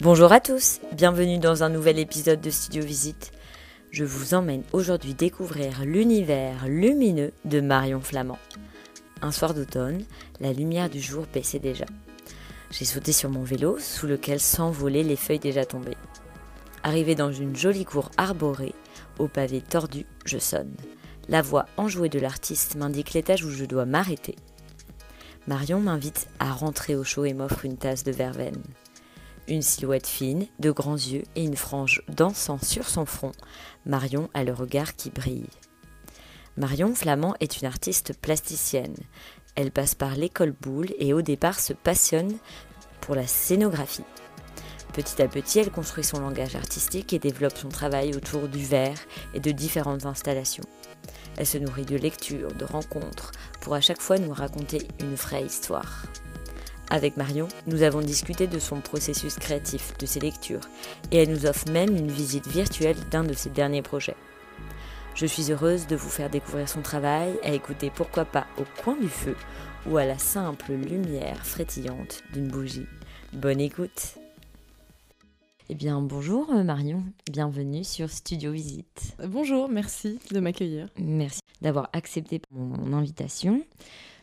Bonjour à tous, bienvenue dans un nouvel épisode de Studio Visite. Je vous emmène aujourd'hui découvrir l'univers lumineux de Marion Flamand. Un soir d'automne, la lumière du jour baissait déjà. J'ai sauté sur mon vélo sous lequel s'envolaient les feuilles déjà tombées. Arrivé dans une jolie cour arborée, au pavé tordu, je sonne. La voix enjouée de l'artiste m'indique l'étage où je dois m'arrêter. Marion m'invite à rentrer au chaud et m'offre une tasse de verveine. Une silhouette fine, de grands yeux et une frange dansant sur son front, Marion a le regard qui brille. Marion Flamand est une artiste plasticienne. Elle passe par l'école Boulle et au départ se passionne pour la scénographie. Petit à petit, elle construit son langage artistique et développe son travail autour du verre et de différentes installations. Elle se nourrit de lectures, de rencontres, pour à chaque fois nous raconter une vraie histoire. Avec Marion, nous avons discuté de son processus créatif, de ses lectures, et elle nous offre même une visite virtuelle d'un de ses derniers projets. Je suis heureuse de vous faire découvrir son travail, à écouter pourquoi pas au coin du feu ou à la simple lumière frétillante d'une bougie. Bonne écoute eh bien, bonjour euh, Marion, bienvenue sur Studio Visite. Bonjour, merci de m'accueillir. Merci d'avoir accepté mon invitation.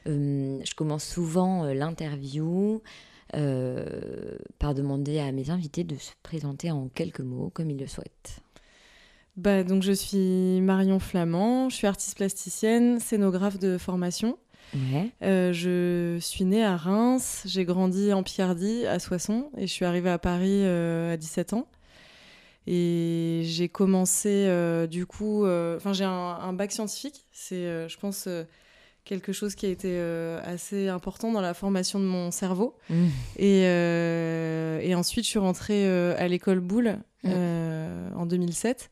Euh, je commence souvent euh, l'interview euh, par demander à mes invités de se présenter en quelques mots, comme ils le souhaitent. Bah, donc, je suis Marion Flamand, je suis artiste plasticienne, scénographe de formation. Ouais. Euh, je suis née à Reims, j'ai grandi en Picardie, à Soissons, et je suis arrivée à Paris euh, à 17 ans. Et j'ai commencé, euh, du coup, enfin, j'ai un, un, bac scientifique. C'est, je pense, quelque chose qui a été assez important dans la formation de mon cerveau. Mmh. Et, et, ensuite, je suis rentrée à l'école Boulle Mmh. en 2007.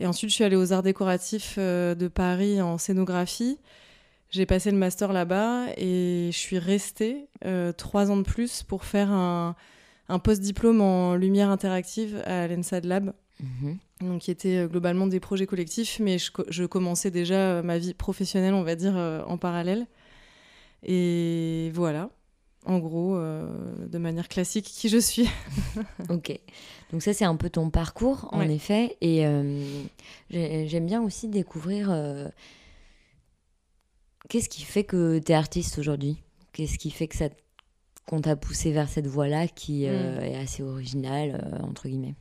Et ensuite, je suis allée aux Arts décoratifs de Paris en scénographie. J'ai passé le master là-bas et je suis restée euh, trois ans de plus pour faire un, un post-diplôme en lumière interactive à l'ENSAD Lab. Mmh. Donc, qui était euh, globalement des projets collectifs, mais je, je, commençais déjà euh, ma vie professionnelle, on va dire, euh, en parallèle. Et voilà, en gros, euh, de manière classique, qui je suis. ok, donc ça c'est un peu ton parcours, en Ouais. effet. Et euh, j'ai- j'aime bien aussi découvrir euh, qu'est-ce qui fait que tu es artiste aujourd'hui? Qu'est-ce qui fait que ça qu'on t'a poussé vers cette voie-là qui Mm. est assez originale, entre guillemets?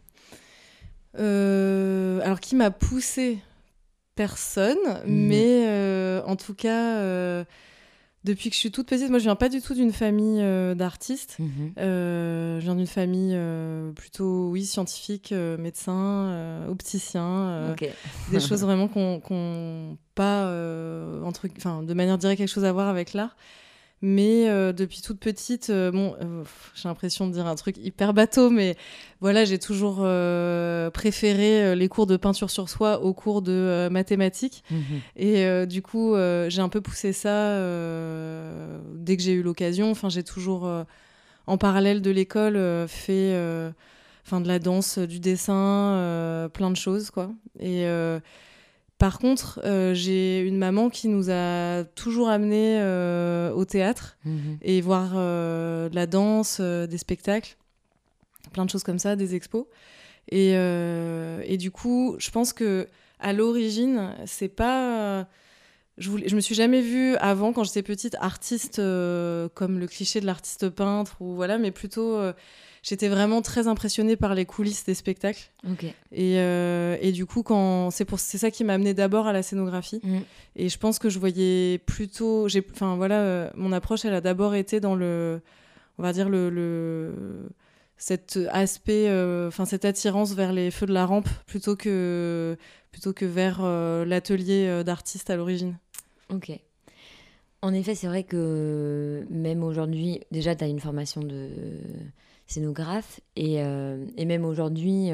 Euh, alors, qui m'a poussé Personne, Mhm. mais euh, en tout cas, euh, depuis que je suis toute petite, moi je viens pas du tout d'une famille d'artistes. Euh, je viens d'une famille plutôt, oui, scientifique, médecin, opticien, des choses vraiment qu'on qu'on pas, entre, de manière directe, quelque chose à voir avec l'art. Mais euh, depuis toute petite, euh, bon, euh, j'ai l'impression de dire un truc hyper bateau, mais voilà, j'ai toujours préféré les cours de peinture sur soi aux cours de mathématiques. Mhm. Et du coup, j'ai un peu poussé ça dès que j'ai eu l'occasion. Enfin, j'ai toujours, en parallèle de l'école, fait enfin, de la danse, du dessin, plein de choses, quoi. Et par contre, euh, j'ai une maman qui nous a toujours amenés euh, au théâtre Mhm. et voir euh, de la danse, des spectacles, plein de choses comme ça, des expos. Et, et du coup, je pense que à l'origine, c'est pas je, voulais, je me suis jamais vue avant, quand j'étais petite, artiste euh, comme le cliché de l'artiste peintre, ou voilà, mais plutôt. euh, J'étais vraiment très impressionnée par les coulisses des spectacles. Et, euh, et du coup, quand c'est pour c'est ça qui m'a amené d'abord à la scénographie. Mm. Et je pense que je voyais plutôt, j'ai, enfin voilà, mon approche, elle a d'abord été dans le, on va dire le, le cet aspect, euh, enfin cette attirance vers les feux de la rampe plutôt que plutôt que vers euh, l'atelier d'artiste à l'origine. Ok. En effet, c'est vrai que même aujourd'hui, déjà, tu as une formation de scénographe et, euh, et même aujourd'hui,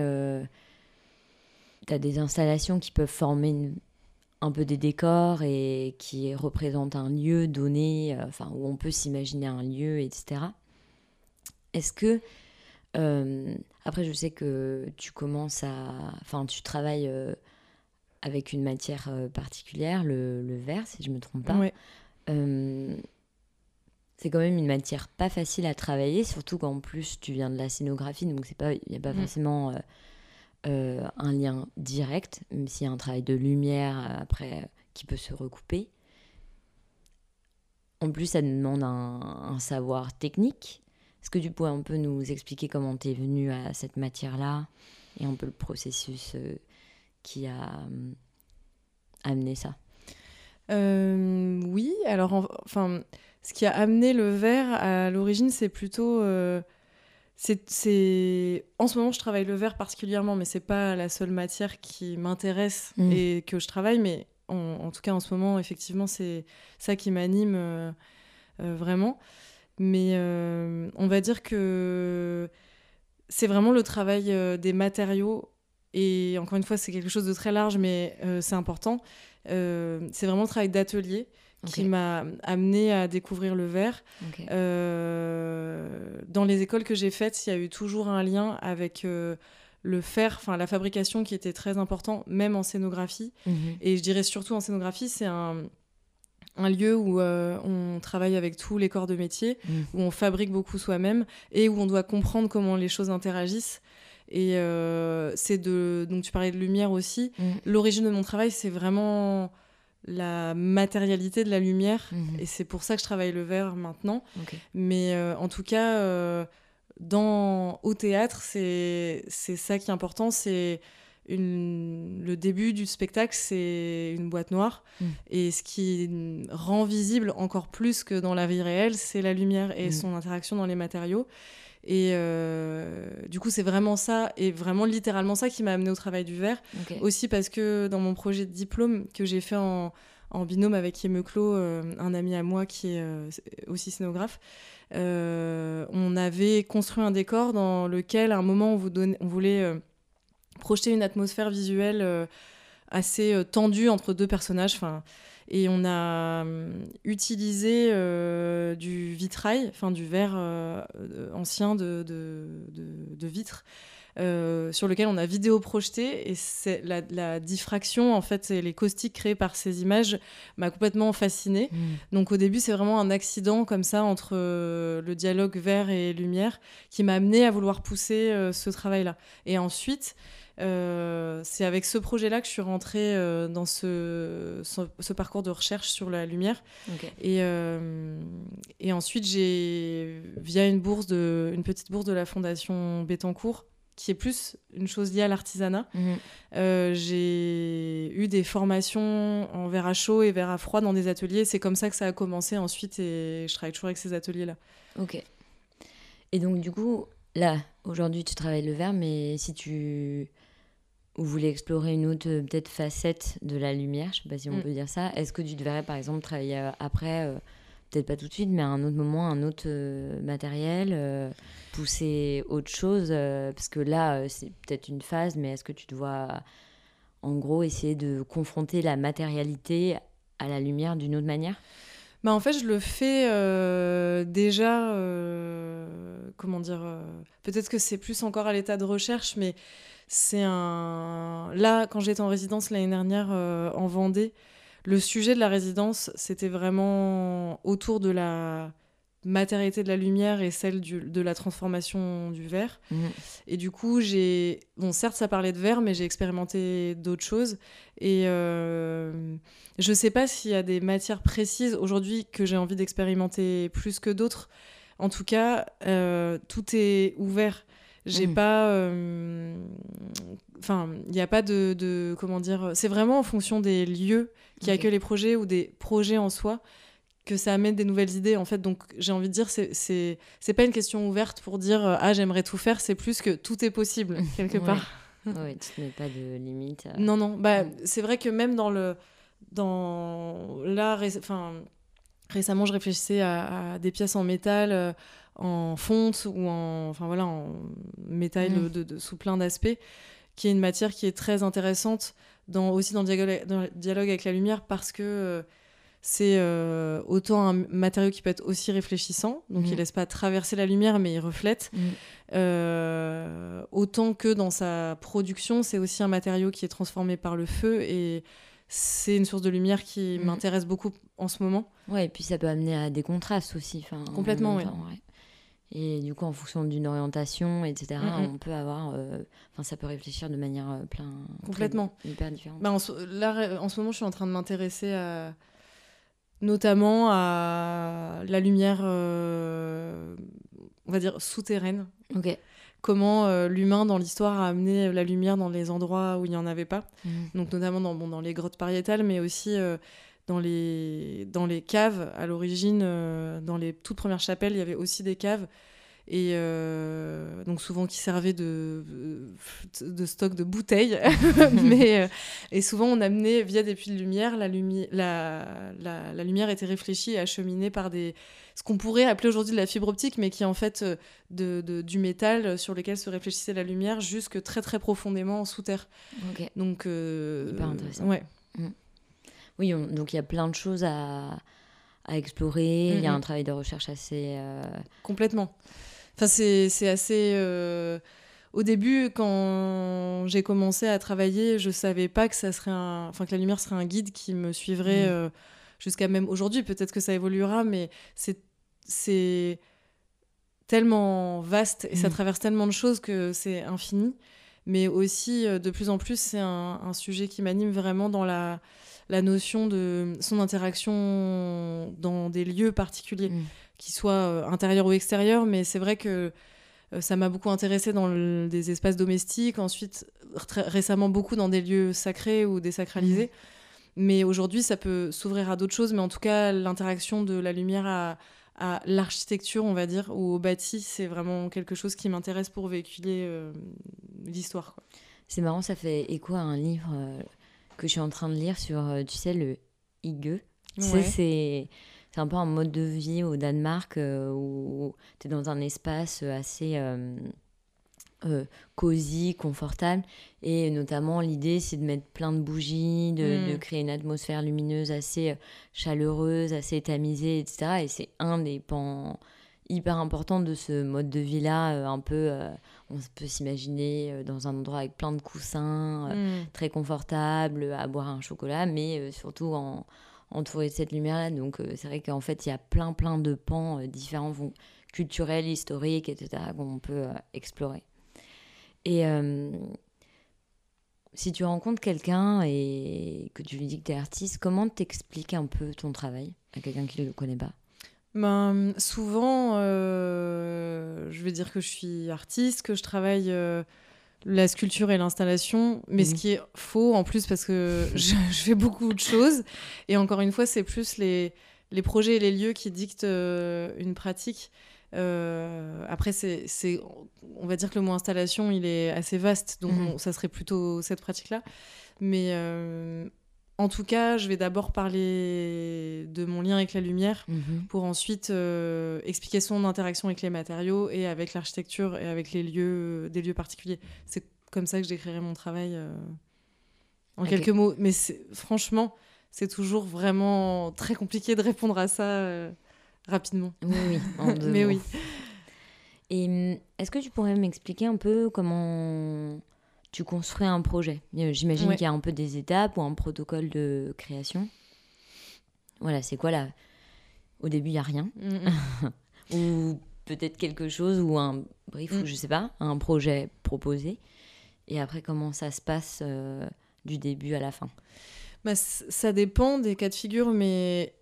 tu as des installations qui peuvent former un peu des décors et qui représentent un lieu donné, euh, enfin, où on peut s'imaginer un lieu, etc. Est-ce que, euh, après, je sais que tu commences à, enfin, tu travailles euh, avec une matière euh, particulière, le, le verre, si je me trompe pas. Ouais. Euh, c'est quand même une matière pas facile à travailler, surtout qu'en plus tu viens de la scénographie, donc il n'y a pas Mm. forcément euh, euh, un lien direct, même s'il y a un travail de lumière après qui peut se recouper. En plus, ça demande un, un savoir technique. Est-ce que tu pourrais un peu nous expliquer comment tu es venu à cette matière-là et un peu le processus qui a euh, amené ça Euh, oui, alors en- enfin, ce qui a amené le verre à l'origine, c'est plutôt. euh, c'est, En ce moment, je travaille le verre particulièrement, mais c'est pas la seule matière qui m'intéresse Mm. et que je travaille. Mais en, en tout cas, en ce moment, effectivement, c'est ça qui m'anime euh, vraiment. Mais on va dire que c'est vraiment le travail des matériaux. Et encore une fois, c'est quelque chose de très large, mais euh, c'est important. Euh, c'est vraiment le travail d'atelier qui m'a amené à découvrir le verre. Euh, dans les écoles que j'ai faites, il y a eu toujours un lien avec le fer, enfin la fabrication qui était très important, même en scénographie. Mhm. Et je dirais surtout en scénographie, c'est un, un lieu où euh, on travaille avec tous les corps de métier, Mm. où on fabrique beaucoup soi-même et où on doit comprendre comment les choses interagissent. Et euh, c'est de. Donc, tu parlais de lumière aussi. Mm. L'origine de mon travail, c'est vraiment la matérialité de la lumière. Mhm. Et c'est pour ça que je travaille le verre maintenant. Mais euh, en tout cas, euh, dans, au théâtre, c'est ça qui est important. C'est une- le début du spectacle, c'est une boîte noire. Mm. Et ce qui rend visible encore plus que dans la vie réelle, c'est la lumière et Mm. son interaction dans les matériaux. Et euh, du coup, c'est vraiment ça, et vraiment littéralement ça qui m'a amené au travail du verre. Aussi parce que dans mon projet de diplôme que j'ai fait en, en binôme avec Yemeclo, euh, un ami à moi qui est euh, aussi scénographe, euh, on avait construit un décor dans lequel à un moment on, vous donnait- on voulait projeter une atmosphère visuelle assez tendue entre deux personnages. Enfin, et on a hum, utilisé euh, du vitrail, enfin du verre euh, euh, ancien de, de, de- de vitre, euh, sur lequel on a vidéo projeté. Et c'est la, la diffraction, en fait, et les caustiques créés par ces images m'a complètement fascinée. Mm. Donc au début, c'est vraiment un accident comme ça entre euh, le dialogue verre et lumière qui m'a amené à vouloir pousser euh, ce travail-là. Et ensuite, euh, c'est avec ce projet-là que je suis rentrée euh, dans ce, ce, ce parcours de recherche sur la lumière. Et, euh, et ensuite, j'ai, via une bourse de, une petite bourse de la Fondation Bettencourt, qui est plus une chose liée à l'artisanat, Mhm. j'ai eu des formations en verre à chaud et verre à froid dans des ateliers. C'est comme ça que ça a commencé ensuite et je travaille toujours avec ces ateliers-là. Ok. Et donc, du coup, là, aujourd'hui, tu travailles le verre, mais si tu voulais explorer une autre, euh, peut-être, facette de la lumière, je sais pas si on Mm. peut dire ça, est-ce que tu te verrais, par exemple, travailler euh, après, euh, peut-être pas tout de suite, mais à un autre moment, un autre euh, matériel, euh, pousser autre chose Parce que là, c'est peut-être une phase, mais est-ce que tu dois, en gros, essayer de confronter la matérialité à la lumière d'une autre manière? Bah, en fait, je le fais euh, déjà. euh, comment dire euh, Peut-être que c'est plus encore à l'état de recherche, mais c'est un. Là, quand j'étais en résidence l'année dernière euh, en Vendée, le sujet de la résidence, c'était vraiment autour de la matérialité de la lumière et celle du- de la transformation du verre. Mhm. Et du coup, j'ai. Bon, certes, ça parlait de verre, mais j'ai expérimenté d'autres choses. Et euh, je sais pas s'il y a des matières précises aujourd'hui que j'ai envie d'expérimenter plus que d'autres. En tout cas, euh, tout est ouvert. J'ai Mhm. pas. euh, Enfin, il n'y a pas de, de- Comment dire C'est vraiment en fonction des lieux qui Ok. accueillent les projets ou des projets en soi que ça amène des nouvelles idées en fait donc j'ai envie de dire c'est c'est pas une question ouverte pour dire euh, ah j'aimerais tout faire c'est plus que tout est possible quelque Ouais. part Ouais, tu te mets pas de limite. euh. non non bah Mm. c'est vrai que même dans le dans là enfin récemment je réfléchissais à, à des pièces en métal euh, en fonte ou en enfin voilà en métal Mm. de, de- sous plein d'aspects qui est une matière qui est très intéressante dans aussi dans le dialogue, dans le dialogue avec la lumière parce que euh, c'est euh, autant un matériau qui peut être aussi réfléchissant, donc Mhm. il laisse pas traverser la lumière mais il reflète, Mhm. Euh, autant que dans sa production, c'est aussi un matériau qui est transformé par le feu et c'est une source de lumière qui m'intéresse beaucoup en ce moment. Ouais, et puis ça peut amener à des contrastes aussi. Complètement, oui. temps, ouais. Et du coup, en fonction d'une orientation, etc., Mhm. on peut avoir. euh, Enfin, ça peut réfléchir de manière euh, plein. Complètement. très- hyper différente. Bah, en, là, en ce moment, je suis en train de m'intéresser à, notamment à la lumière, euh, on va dire, souterraine. ok. Comment euh, l'humain, dans l'histoire, a amené la lumière dans les endroits où il n'y en avait pas. Mhm. Donc, notamment dans, bon, dans les grottes pariétales, mais aussi euh, dans, les, dans les caves. À l'origine, euh, dans les toutes premières chapelles, il y avait aussi des caves. Et euh, donc souvent qui servaient de, de stock de bouteilles. mais, euh, et souvent on amenait via des puits de lumière, la, lumi- la, la, la lumière était réfléchie et acheminée par des, ce qu'on pourrait appeler aujourd'hui de la fibre optique, mais qui est en fait euh, de, de- du métal sur lequel se réfléchissait la lumière jusque très très profondément sous terre. Ok. Donc, euh, Hyper intéressant. Ouais. Oui, on- donc il y a plein de choses à, à explorer. Il y a Mhm. un travail de recherche assez. euh, Complètement. Enfin, c'est assez. euh, Au début, quand j'ai commencé à travailler, je savais pas que ça serait un, enfin que la lumière serait un guide qui me suivrait Mhm. euh, jusqu'à même aujourd'hui. Peut-être que ça évoluera, mais c'est c'est tellement vaste et ça Mhm. traverse tellement de choses que c'est infini. Mais aussi, de plus en plus, c'est un, un sujet qui m'anime vraiment dans la, la notion de son interaction dans des lieux particuliers Mhm. qui soient euh, intérieurs ou extérieurs, mais c'est vrai que euh, ça m'a beaucoup intéressé dans le- des espaces domestiques, ensuite récemment beaucoup dans des lieux sacrés ou désacralisés. Mais aujourd'hui, ça peut s'ouvrir à d'autres choses, mais en tout cas, l'interaction de la lumière à, à l'architecture, on va dire, ou au bâti, c'est vraiment quelque chose qui m'intéresse pour véhiculer euh, l'histoire. C'est marrant, ça fait écho à un livre euh, que je suis en train de lire sur, euh, tu sais, le hygge. Tu sais, Ouais. c'est c'est un peu un mode de vie au Danemark euh, où tu es dans un espace assez euh, euh, cosy, confortable. Et notamment, l'idée, c'est de mettre plein de bougies, de, Mm. de créer une atmosphère lumineuse assez chaleureuse, assez tamisée, etc. Et c'est un des pans hyper importants de ce mode de vie-là, euh, un peu... euh, on peut s'imaginer euh, dans un endroit avec plein de coussins, euh, Mm. très confortable, à boire un chocolat, mais surtout en, entouré de cette lumière-là. Donc c'est vrai qu'en fait, il y a plein, plein de pans différents, culturels, historiques, etc., qu'on peut explorer. Et si tu rencontres quelqu'un et que tu lui dis que tu es artiste, comment t'expliques un peu ton travail à quelqu'un qui ne le connaît pas? Ben, souvent, euh, je vais dire que je suis artiste, que je travaille euh, la sculpture et l'installation, mais ce Mhm. qui est faux en plus parce que je, je fais beaucoup de choses. Et encore une fois, c'est plus les, les projets et les lieux qui dictent euh, une pratique. Euh, après, c'est, on va dire que le mot installation, il est assez vaste, donc on- ça serait plutôt cette pratique-là. Mais euh, en tout cas, je vais d'abord parler de mon lien avec la lumière pour ensuite euh, expliquer son interaction avec les matériaux et avec l'architecture et avec les lieux, des lieux particuliers. C'est comme ça que je décrirais mon travail euh, en quelques mots. Mais franchement, c'est toujours vraiment très compliqué de répondre à ça euh, rapidement. Oui, oui, en deux Mais mots. oui. Et hum, est-ce que tu pourrais m'expliquer un peu comment tu construis un projet Euh, J'imagine Ouais. qu'il y a un peu des étapes ou un protocole de création. Voilà, c'est quoi là? Au début, il n'y a rien. Mm, mm. Ou peut-être quelque chose ou un brief Mm. ou je sais pas, un projet proposé. Et après, comment ça se passe euh, du début à la fin? Bah, ça dépend des cas de figure, mais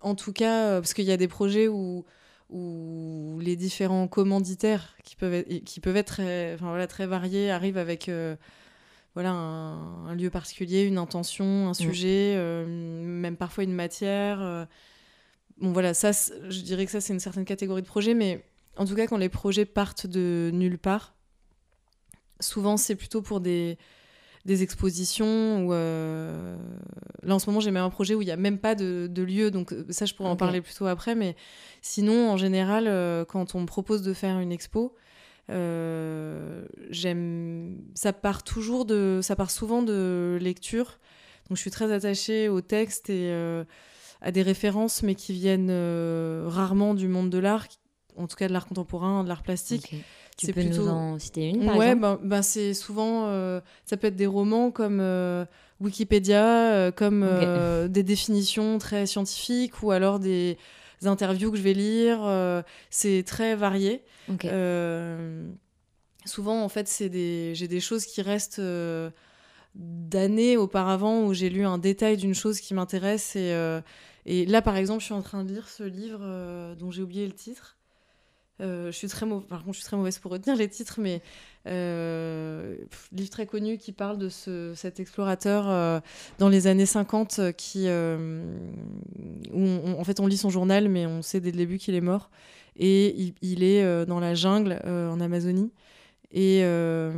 en tout cas, euh, parce qu'il y a des projets où, où les différents commanditaires qui peuvent être, qui peuvent être très, enfin, voilà, très variés arrivent avec euh, voilà, un, un lieu particulier, une intention, un sujet, euh, même parfois une matière. euh. Bon, voilà, ça, je dirais que ça, c'est une certaine catégorie de projet, mais en tout cas, quand les projets partent de nulle part, souvent, c'est plutôt pour des des expositions ou euh, là en ce moment j'ai même un projet où il n'y a même pas de, de lieu donc euh, ça je pourrais en parler plutôt après mais sinon en général euh, quand on me propose de faire une expo euh, j'aime ça part toujours de ça part souvent de lecture. Donc je suis très attachée au texte et euh, à des références mais qui viennent euh, rarement du monde de l'art en tout cas de l'art contemporain de l'art plastique. Tu c'est peux nous plutôt- en citer une, par ouais, exemple ben, ben, c'est souvent. euh, ça peut être des romans comme euh, Wikipédia, euh, comme des définitions très scientifiques ou alors des interviews que je vais lire. c'est très varié. Ok. Euh, souvent, en fait, c'est des, j'ai des choses qui restent d'années auparavant où j'ai lu un détail d'une chose qui m'intéresse. Et, et là, par exemple, je suis en train de lire ce livre dont j'ai oublié le titre. Euh, je suis très mau- Par contre, je suis très mauvaise pour retenir les titres, mais euh, pff, livre très connu qui parle de ce, cet explorateur euh, dans les années 50 euh, qui, où on- en fait, on lit son journal, mais on sait dès le début qu'il est mort. Et il, il est dans la jungle en Amazonie. Et euh,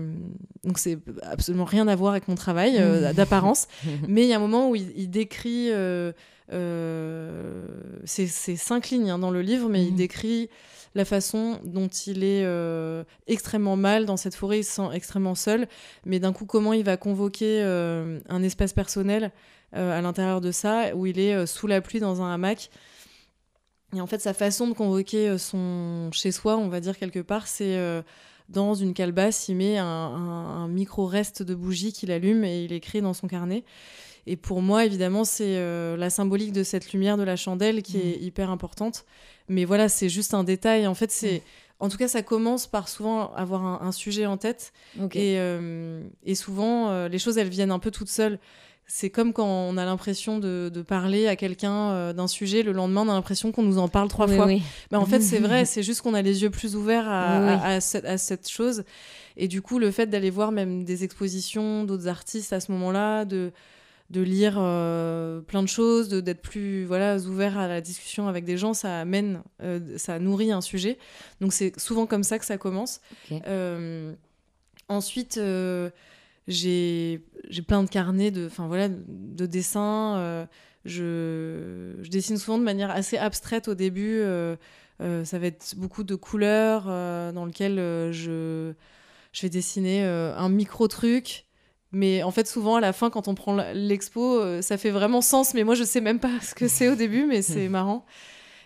donc, c'est absolument rien à voir avec mon travail euh, d'apparence. Mais il y a un moment où il, il décrit. euh, c'est c'est cinq lignes hein, dans le livre, mais il Mhm. décrit la façon dont il est euh, extrêmement mal dans cette forêt, il se sent extrêmement seul, mais d'un coup, comment il va convoquer euh, un espace personnel euh, à l'intérieur de ça, où il est sous la pluie dans un hamac? Et en fait, sa façon de convoquer son chez-soi, on va dire quelque part, c'est dans une calebasse, il met un micro-reste de bougie qu'il allume et il écrit dans son carnet. Et pour moi, évidemment, c'est euh, la symbolique de cette lumière de la chandelle qui est hyper importante. Mais voilà, c'est juste un détail. En fait, c'est. En tout cas, ça commence par souvent avoir un, un sujet en tête. Et, euh, et souvent, euh, les choses, elles viennent un peu toutes seules. C'est comme quand on a l'impression de, de parler à quelqu'un euh, d'un sujet, le lendemain, on a l'impression qu'on nous en parle trois Oui, fois. oui. Mais en fait, c'est vrai, c'est juste qu'on a les yeux plus ouverts à, Oui, oui. à- à cette, à cette chose. Et du coup, le fait d'aller voir même des expositions d'autres artistes à ce moment-là, de, de lire euh, plein de choses, de- d'être plus voilà, ouvert à la discussion avec des gens, ça amène, euh, ça nourrit un sujet. Donc c'est souvent comme ça que ça commence. Euh, ensuite, j'ai j'ai plein de carnets de, enfin voilà, de dessins. je, je dessine souvent de manière assez abstraite au début. ça va être beaucoup de couleurs dans lequel je, je vais dessiner un micro truc. Mais en fait, souvent à la fin, quand on prend l'expo, euh, ça fait vraiment sens. Mais moi, je sais même pas ce que c'est au début, mais c'est marrant.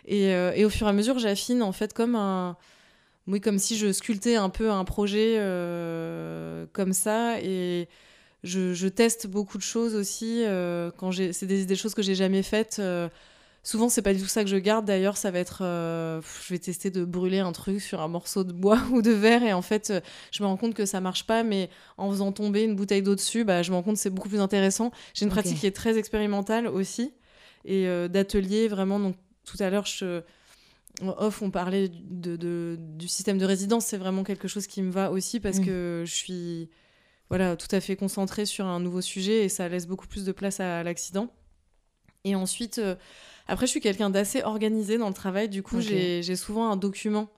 Et, euh, et au fur et à mesure, j'affine en fait comme un, oui, comme si je sculptais un peu un projet euh, comme ça. Et je, je teste beaucoup de choses aussi. euh, quand j'ai, c'est des, des choses que j'ai jamais faites. Souvent, c'est pas du tout ça que je garde. D'ailleurs, ça va être, euh, je vais tester de brûler un truc sur un morceau de bois ou de verre. Et en fait, euh, je me rends compte que ça marche pas. Mais en faisant tomber une bouteille d'eau dessus, bah, je me rends compte que c'est beaucoup plus intéressant. J'ai une pratique qui est très expérimentale aussi et euh, d'atelier vraiment. Donc tout à l'heure, je off, on parlait de, de- du système de résidence. C'est vraiment quelque chose qui me va aussi parce que je suis voilà, tout à fait concentrée sur un nouveau sujet et ça laisse beaucoup plus de place à, l'accident. Et ensuite, euh, après, je suis quelqu'un d'assez organisé dans le travail. Du coup, j'ai souvent un document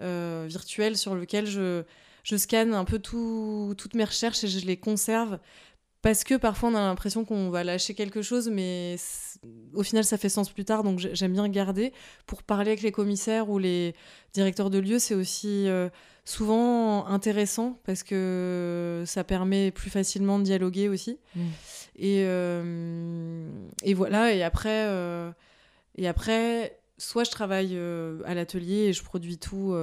euh, virtuel sur lequel je, je scanne un peu tout- toutes mes recherches et je les conserve. Parce que parfois on a l'impression qu'on va lâcher quelque chose, mais au final ça fait sens plus tard, donc j'ai- j'aime bien garder. Pour parler avec les commissaires ou les directeurs de lieux, c'est aussi euh, souvent intéressant parce que ça permet plus facilement de dialoguer aussi. Mm. Et, euh, et voilà, et après, euh, et après, soit je travaille euh, à l'atelier et je produis tout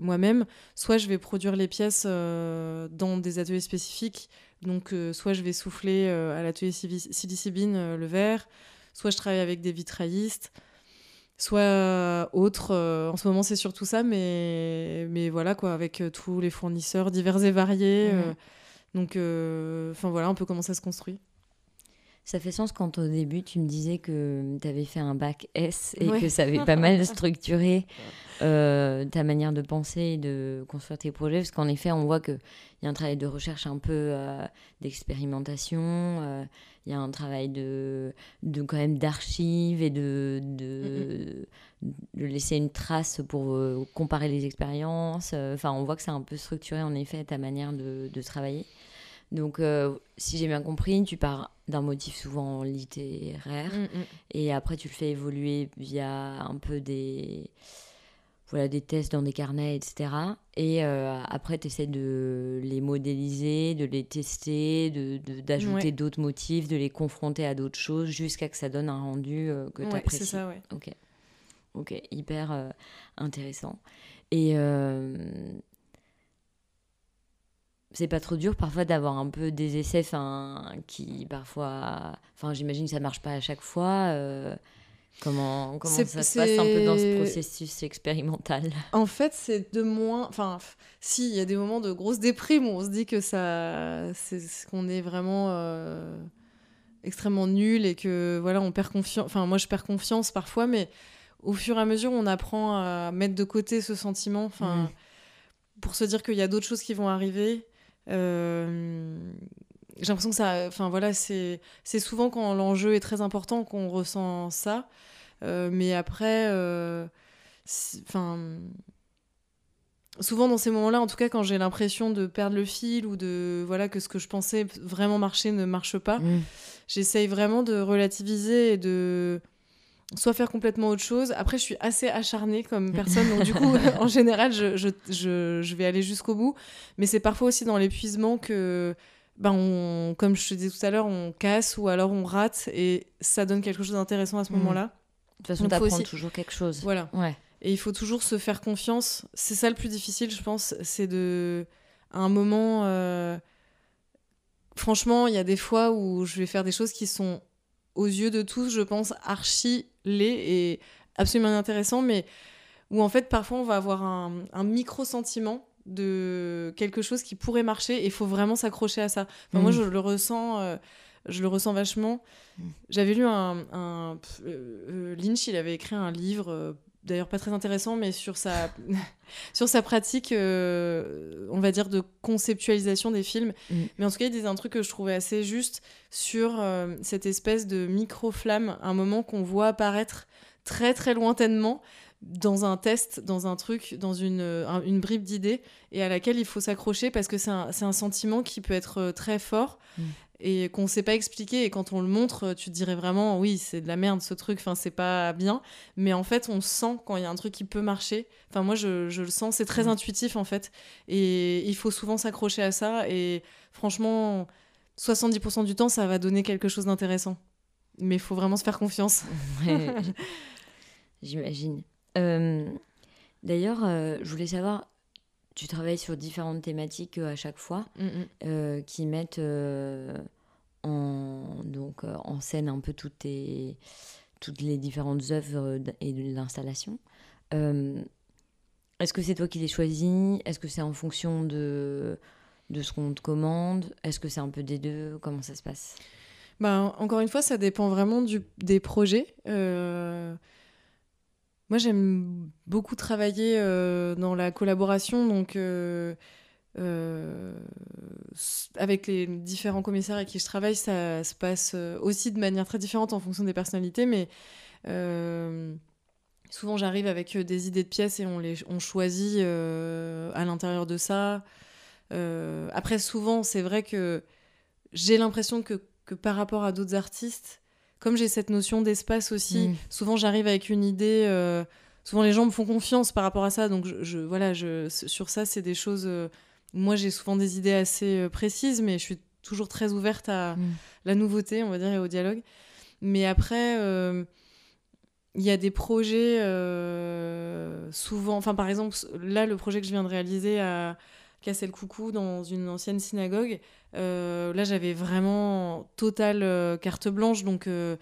moi-même, soit je vais produire les pièces dans des ateliers spécifiques. Donc, soit je vais souffler à l'atelier Silicibine le verre, soit je travaille avec des vitraillistes. Soit autre. en ce moment, c'est surtout ça, mais, mais voilà, quoi, avec tous les fournisseurs divers et variés. Mhm. donc, enfin voilà, un peu comment ça se construit. Ça fait sens quand au début tu me disais que tu avais fait un bac S et Ouais. que ça avait pas mal structuré euh, ta manière de penser et de construire tes projets. Parce qu'en effet, on voit qu'il y a un travail de recherche un peu euh, d'expérimentation, euh, il y a un travail de, de quand même d'archives et de, de, de laisser une trace pour euh, comparer les expériences. Enfin, on voit que c'est un peu structuré en effet ta manière de, de travailler. Donc, euh, si j'ai bien compris, tu pars d'un motif souvent littéraire Mm, et après tu le fais évoluer via un peu des, voilà, des tests dans des carnets, etc. Et euh, après, tu essaies de les modéliser, de les tester, d'ajouter de, d'ajouter Ouais. d'autres motifs, de les confronter à d'autres choses jusqu'à que ça donne un rendu euh, que tu Ouais, apprécies. c'est ça, ouais. Ok. Ok, hyper euh, intéressant. Et c'est pas trop dur parfois d'avoir un peu des essais enfin, qui parfois. Enfin, j'imagine que ça marche pas à chaque fois. Comment comment ça se passe un peu dans ce processus expérimental? En fait, c'est de moins. Enfin, si, il y a des moments de grosse déprime où on se dit que ça. C'est qu'on est vraiment euh, extrêmement nul et que, voilà, on perd confiance. Enfin, moi, je perds confiance parfois, mais au fur et à mesure, on apprend à mettre de côté ce sentiment. Enfin, pour se dire qu'il y a d'autres choses qui vont arriver. Euh, J'ai l'impression que ça. Enfin, voilà, c'est c'est souvent quand l'enjeu est très important qu'on ressent ça. Euh, mais après. euh, Enfin. Souvent dans ces moments-là, en tout cas quand j'ai l'impression de perdre le fil ou de voilà que ce que je pensais vraiment marcher ne marche pas, Mm. j'essaye vraiment de relativiser et de soit faire complètement autre chose. Après, je suis assez acharnée comme personne, donc du coup, en général, je, je, je, je vais aller jusqu'au bout. Mais c'est parfois aussi dans l'épuisement que, ben, on, comme je te disais tout à l'heure, on casse ou alors on rate et ça donne quelque chose d'intéressant à ce Mhm. moment-là. De toute façon, Donc, tu faut apprends aussi- toujours quelque chose. Voilà. Ouais. Et il faut toujours se faire confiance. C'est ça le plus difficile, je pense. C'est de. À un moment. euh, Franchement, il y a des fois où je vais faire des choses qui sont, aux yeux de tous, je pense, archi laids et absolument inintéressants, mais où en fait, parfois, on va avoir un, un micro-sentiment de quelque chose qui pourrait marcher et il faut vraiment s'accrocher à ça. Enfin, Moi, Mm. je le ressens. euh, je le ressens vachement. J'avais lu un, un- pff, euh, euh, Lynch, il avait écrit un livre, d'ailleurs pas très intéressant, mais sur sa, sur sa pratique, euh, on va dire, de conceptualisation des films. Mm. Mais en tout cas, il disait un truc que je trouvais assez juste sur euh, cette espèce de micro-flamme, un moment qu'on voit apparaître très très lointainement dans un test, dans un truc, dans une, euh, un- une bribe d'idées, et à laquelle il faut s'accrocher parce que c'est un, un sentiment qui peut être euh, très fort Mm. et qu'on ne sait pas expliquer. Et quand on le montre, tu te dirais vraiment, oui, c'est de la merde ce truc, enfin, c'est pas bien. Mais en fait, on sent quand il y a un truc qui peut marcher. Enfin, moi, je, je le sens, c'est très Mm. intuitif en fait. Et il faut souvent s'accrocher à ça. Et franchement, 70% du temps, ça va donner quelque chose d'intéressant. Mais il faut vraiment se faire confiance. Ouais, J'imagine. Euh, D'ailleurs, euh, je voulais savoir, tu travailles sur différentes thématiques euh, à chaque fois Mm, mm. qui mettent en, donc, en scène un peu toutes, tes- toutes les différentes œuvres et de l'installation. Est-ce que c'est toi qui les choisis? Est-ce que c'est en fonction de, de ce qu'on te commande? Est-ce que c'est un peu des deux? Comment ça se passe? Ben, encore une fois, ça dépend vraiment du, des projets. Euh, Moi, j'aime beaucoup travailler euh, dans la collaboration, donc euh, euh, avec les différents commissaires avec qui je travaille, ça se passe aussi de manière très différente en fonction des personnalités, mais souvent j'arrive avec des idées de pièces et on, les, on choisit à l'intérieur de ça. Après, souvent, c'est vrai que j'ai l'impression que, que par rapport à d'autres artistes, comme j'ai cette notion d'espace aussi, Mm. souvent j'arrive avec une idée. euh, souvent les gens me font confiance par rapport à ça, donc je, je- voilà, je, sur ça c'est des choses. euh, moi j'ai souvent des idées assez euh, précises, mais je suis toujours très ouverte à Mm. la nouveauté, on va dire, et au dialogue. Mais après, euh, il y a des projets souvent. Enfin, par exemple, là, le projet que je viens de réaliser à Casser le Coucou dans une ancienne synagogue, euh, là, j'avais vraiment totale euh, carte blanche. Donc, euh,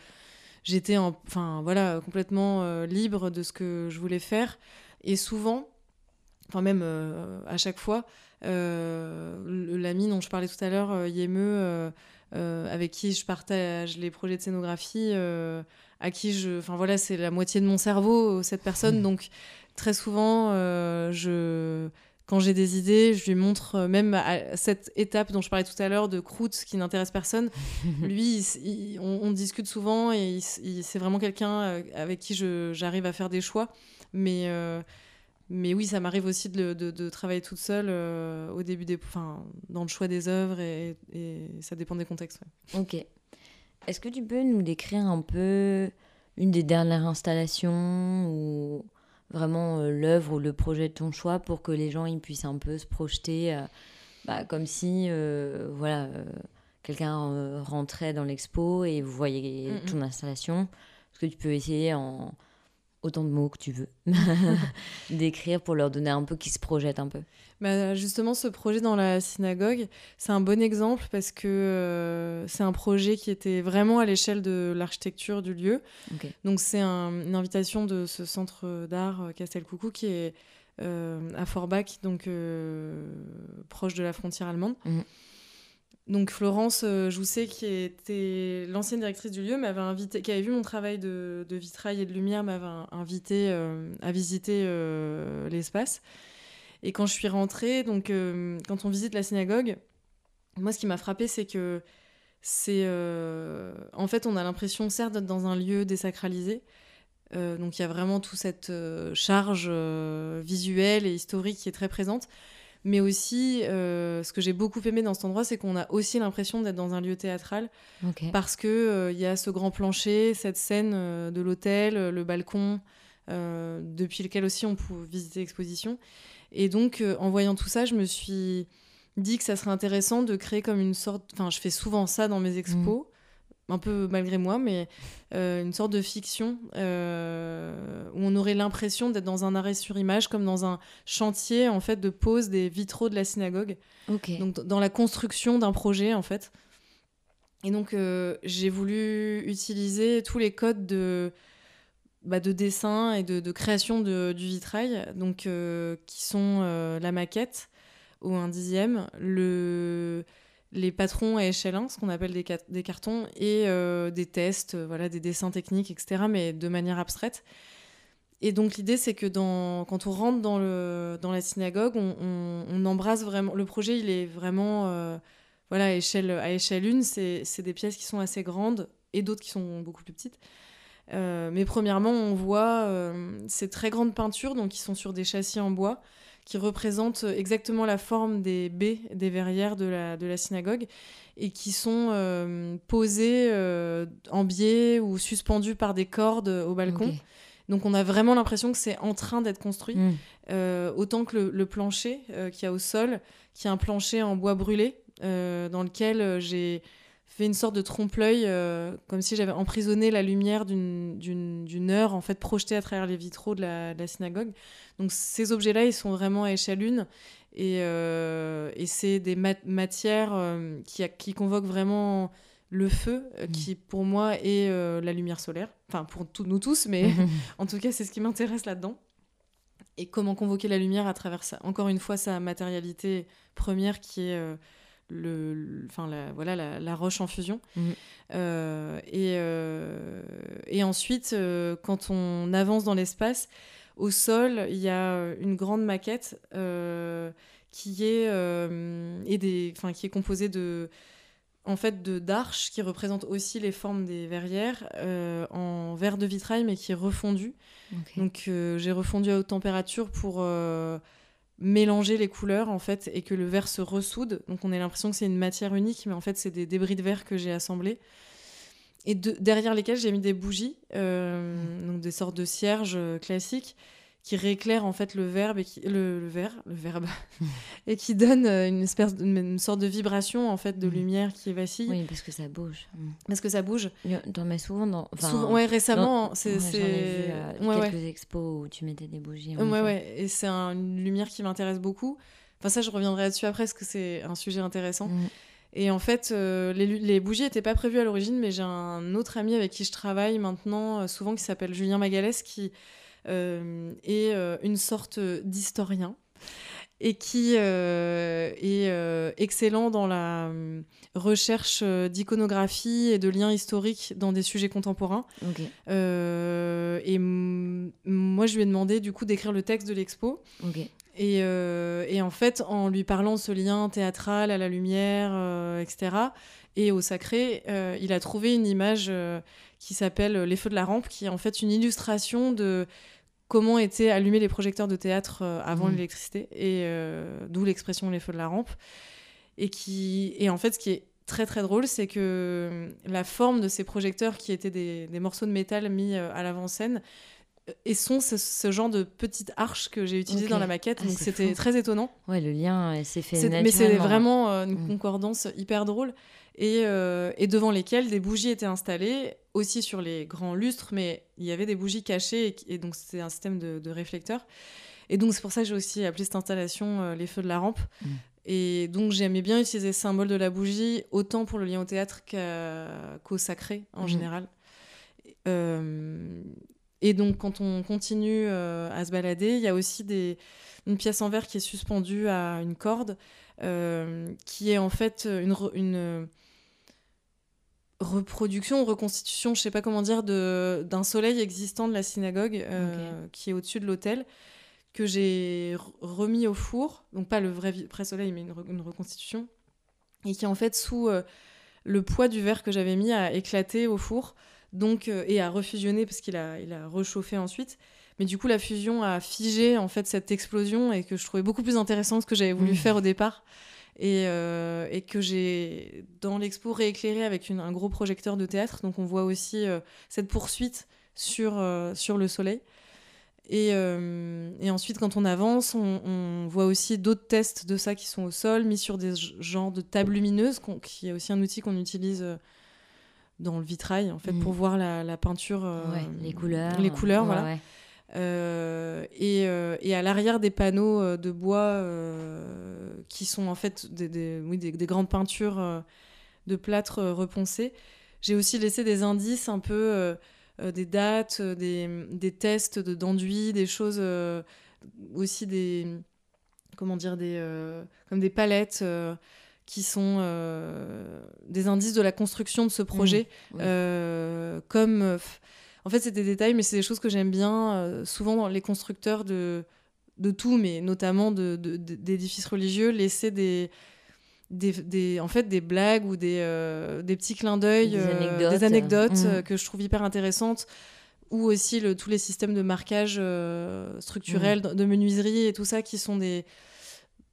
j'étais enfin voilà complètement libre de ce que je voulais faire et souvent enfin même à chaque fois l'ami dont je parlais tout à l'heure Yémeux avec qui je partage les projets de scénographie à qui je enfin voilà c'est la moitié de mon cerveau cette personne mmh. donc très souvent je quand j'ai des idées, je lui montre euh, même à cette étape dont je parlais tout à l'heure de croûte qui n'intéresse personne. lui, on, discute souvent et c'est vraiment quelqu'un euh, avec qui j'arrive à faire des choix. Mais, euh, mais oui, ça m'arrive aussi de, de, travailler toute seule au début des, enfin, dans le choix des œuvres et, ça dépend des contextes. Ok. Est-ce que tu peux nous décrire un peu une des dernières installations ou vraiment euh, l'œuvre ou le projet de ton choix pour que les gens ils puissent un peu se projeter euh, bah, comme si euh, voilà quelqu'un rentrait dans l'expo et vous voyez ton installation. Est-ce que tu peux essayer en autant de mots que tu veux. D'écrire pour leur donner un peu qui se projette un peu. Bah, justement ce projet dans la synagogue c'est un bon exemple parce que euh, c'est un projet qui était vraiment à l'échelle de l'architecture du lieu. Donc c'est une invitation de ce centre d'art euh, Castelcoucou qui est euh, à Forbach donc proche de la frontière allemande. Mhm. Donc Florence euh, Jousset, qui était l'ancienne directrice du lieu, m'avait invité, qui avait vu mon travail de, vitrail et de lumière, m'avait invité euh, à visiter euh, l'espace. Et quand je suis rentrée, donc quand on visite la synagogue, moi ce qui m'a frappé, c'est que c'est, en fait, on a l'impression certes d'être dans un lieu désacralisé. donc il y a vraiment toute cette charge visuelle et historique qui est très présente. Mais aussi, euh, ce que j'ai beaucoup aimé dans cet endroit, c'est qu'on a aussi l'impression d'être dans un lieu théâtral. Parce qu'il euh, y a ce grand plancher, cette scène euh, de l'hôtel, le balcon, depuis lequel aussi on peut visiter l'exposition. Et donc, en voyant tout ça, je me suis dit que ça serait intéressant de créer comme une sorte. Enfin, je fais souvent ça dans mes expos. Mmh un peu malgré moi, mais euh, une sorte de fiction euh, où on aurait l'impression d'être dans un arrêt sur image, comme dans un chantier en fait de pose des vitraux de la synagogue. Donc dans la construction d'un projet en fait. Et donc euh, j'ai voulu utiliser tous les codes de bah, de dessin et de, création de, du vitrail, donc qui sont la maquette ou un dixième, le les patrons à échelle 1, ce qu'on appelle des, cartons, et euh, des tests, euh, voilà, des dessins techniques, etc., mais de manière abstraite. Et donc l'idée, c'est que quand on rentre dans la synagogue, on, embrasse vraiment... Le projet, il est vraiment euh, voilà, à, échelle, à échelle 1, c'est des pièces qui sont assez grandes et d'autres qui sont beaucoup plus petites. mais premièrement, on voit ces très grandes peintures, donc qui sont sur des châssis en bois, qui représente exactement la forme des baies des verrières de la, de la synagogue et qui sont euh, posées euh, en biais ou suspendues par des cordes au balcon. Donc on a vraiment l'impression que c'est en train d'être construit, mm. euh, autant que le, le plancher qui a au sol, qui est un plancher en bois brûlé, dans lequel j'ai fait une sorte de trompe-l'œil, comme si j'avais emprisonné la lumière d'une heure en fait projetée à travers les vitraux de la, de la synagogue. Donc ces objets-là, ils sont vraiment à échelle une. Et, euh, et c'est des matières euh, qui, qui, convoquent vraiment le feu, euh, mmh. qui pour moi est la lumière solaire. Enfin, pour nous tous, mais en tout cas, c'est ce qui m'intéresse là-dedans. Et comment convoquer la lumière à travers ça? Encore une fois, sa matérialité première qui est le, enfin la, voilà la, roche en fusion. Mmh. et, et ensuite, quand on avance dans l'espace, au sol, il y a euh, une grande maquette euh, qui est euh, et des, qui est composée de en fait de d'arches qui représentent aussi les formes des verrières en verre de vitrail mais qui est refondu. Donc j'ai refondu à haute température pour mélanger les couleurs en fait et que le verre se ressoude. Donc on a l'impression que c'est une matière unique mais en fait c'est des débris de verre que j'ai assemblés et derrière lesquels j'ai mis des bougies, euh, mm. donc des sortes de cierges euh, classiques qui rééclairent en fait le verbe et qui, le, verre, le verbe et qui donnent euh, une espèce une sorte de vibration en fait de mm. lumière qui vacille. Oui, parce que ça bouge. Mm. Parce que ça bouge. T'en mets souvent dans. Souvent, ouais, récemment, c'est. Ouais, vu quelques expos où tu mettais des bougies. Ouais, ouais, et c'est une lumière qui m'intéresse beaucoup. Enfin, ça, je reviendrai là-dessus après parce que c'est un sujet intéressant. Et en fait, euh, les, les bougies n'étaient pas prévues à l'origine, mais j'ai un autre ami avec qui je travaille maintenant, euh, souvent, qui s'appelle Julien Magalès, qui euh, est euh, une sorte d'historien et qui euh, est euh, excellent dans la euh, recherche d'iconographie et de liens historiques dans des sujets contemporains. Et moi, je lui ai demandé du coup d'écrire le texte de l'expo. Et, et en fait, en lui parlant de ce lien théâtral à la lumière, etc., et au sacré, il a trouvé une image qui s'appelle Les Feux de la Rampe, qui est en fait une illustration de comment étaient allumés les projecteurs de théâtre euh, avant Mhm. l'électricité, et euh, d'où l'expression Les Feux de la Rampe. Et, qui, et en fait, ce qui est très très drôle, c'est que la forme de ces projecteurs, qui étaient des, des morceaux de métal mis euh, à l'avant-scène, euh, et sont ce, ce genre de petites arches que j'ai utilisées Ok. dans la maquette. Ah, donc c'était très étonnant. Ouais, le lien euh, s'est fait naturellement. mais c'est vraiment euh, une Mm. concordance hyper drôle. Et, euh, et devant lesquelles des bougies étaient installées, aussi sur les grands lustres, mais il y avait des bougies cachées, et, donc c'était un système de, de réflecteurs. Et donc c'est pour ça que j'ai aussi appelé cette installation euh, les feux de la rampe. Mm. Et donc j'aimais bien utiliser le symbole de la bougie, autant pour le lien au théâtre qu'au sacré en Mhm. général. Euh, et donc quand on continue euh, à se balader, il y a aussi des, une pièce en verre qui est suspendue à une corde, euh, qui est en fait une reproduction, reconstitution, je sais pas comment dire, d'un soleil existant de la synagogue euh, qui est au-dessus de l'autel, que j'ai re- remis au four, donc pas le vrai, vrai soleil, mais une, re- une reconstitution, et qui en fait sous euh, le poids du verre que j'avais mis a éclaté au four, donc euh, et a refusionné parce qu'il a, il a rechauffé ensuite. Mais du coup, la fusion a figé en fait cette explosion et que je trouvais beaucoup plus intéressant que ce que j'avais voulu Mhm. faire au départ. Et, euh, et que j'ai dans l'expo rééclairé avec une- un gros projecteur de théâtre. Donc on voit aussi euh, cette poursuite sur, euh, sur le soleil. Et, euh, et ensuite, quand on avance, on, on voit aussi d'autres tests de ça qui sont au sol, mis sur des genres de tables lumineuses, qui est aussi un outil qu'on utilise dans le vitrail, en fait, Mhm. pour voir la, la peinture. euh, Ouais, les couleurs. Les couleurs, Ouais, voilà. ouais. Euh, et, euh, et à l'arrière des panneaux euh, de bois euh, qui sont en fait des, des- oui, des, des grandes peintures euh, de plâtre euh, reponcé, j'ai aussi laissé des indices un peu, euh, euh, des dates, euh, des, des tests de- d'enduit, des choses euh, aussi des comment dire des euh, comme des palettes euh, qui sont euh, des indices de la construction de ce projet. Euh, comme euh, en fait, c'est des détails, mais c'est des choses que j'aime bien, euh, souvent dans les constructeurs de, de tout, mais notamment de- de- de- d'édifices religieux, laisser des, des, des- en fait, des blagues ou des, euh, des petits clins d'œil, Des euh, anecdotes. des anecdotes Mhm. euh, que je trouve hyper intéressantes, ou aussi le, tous les systèmes de marquage euh, structurel, de menuiserie et tout ça, qui sont des,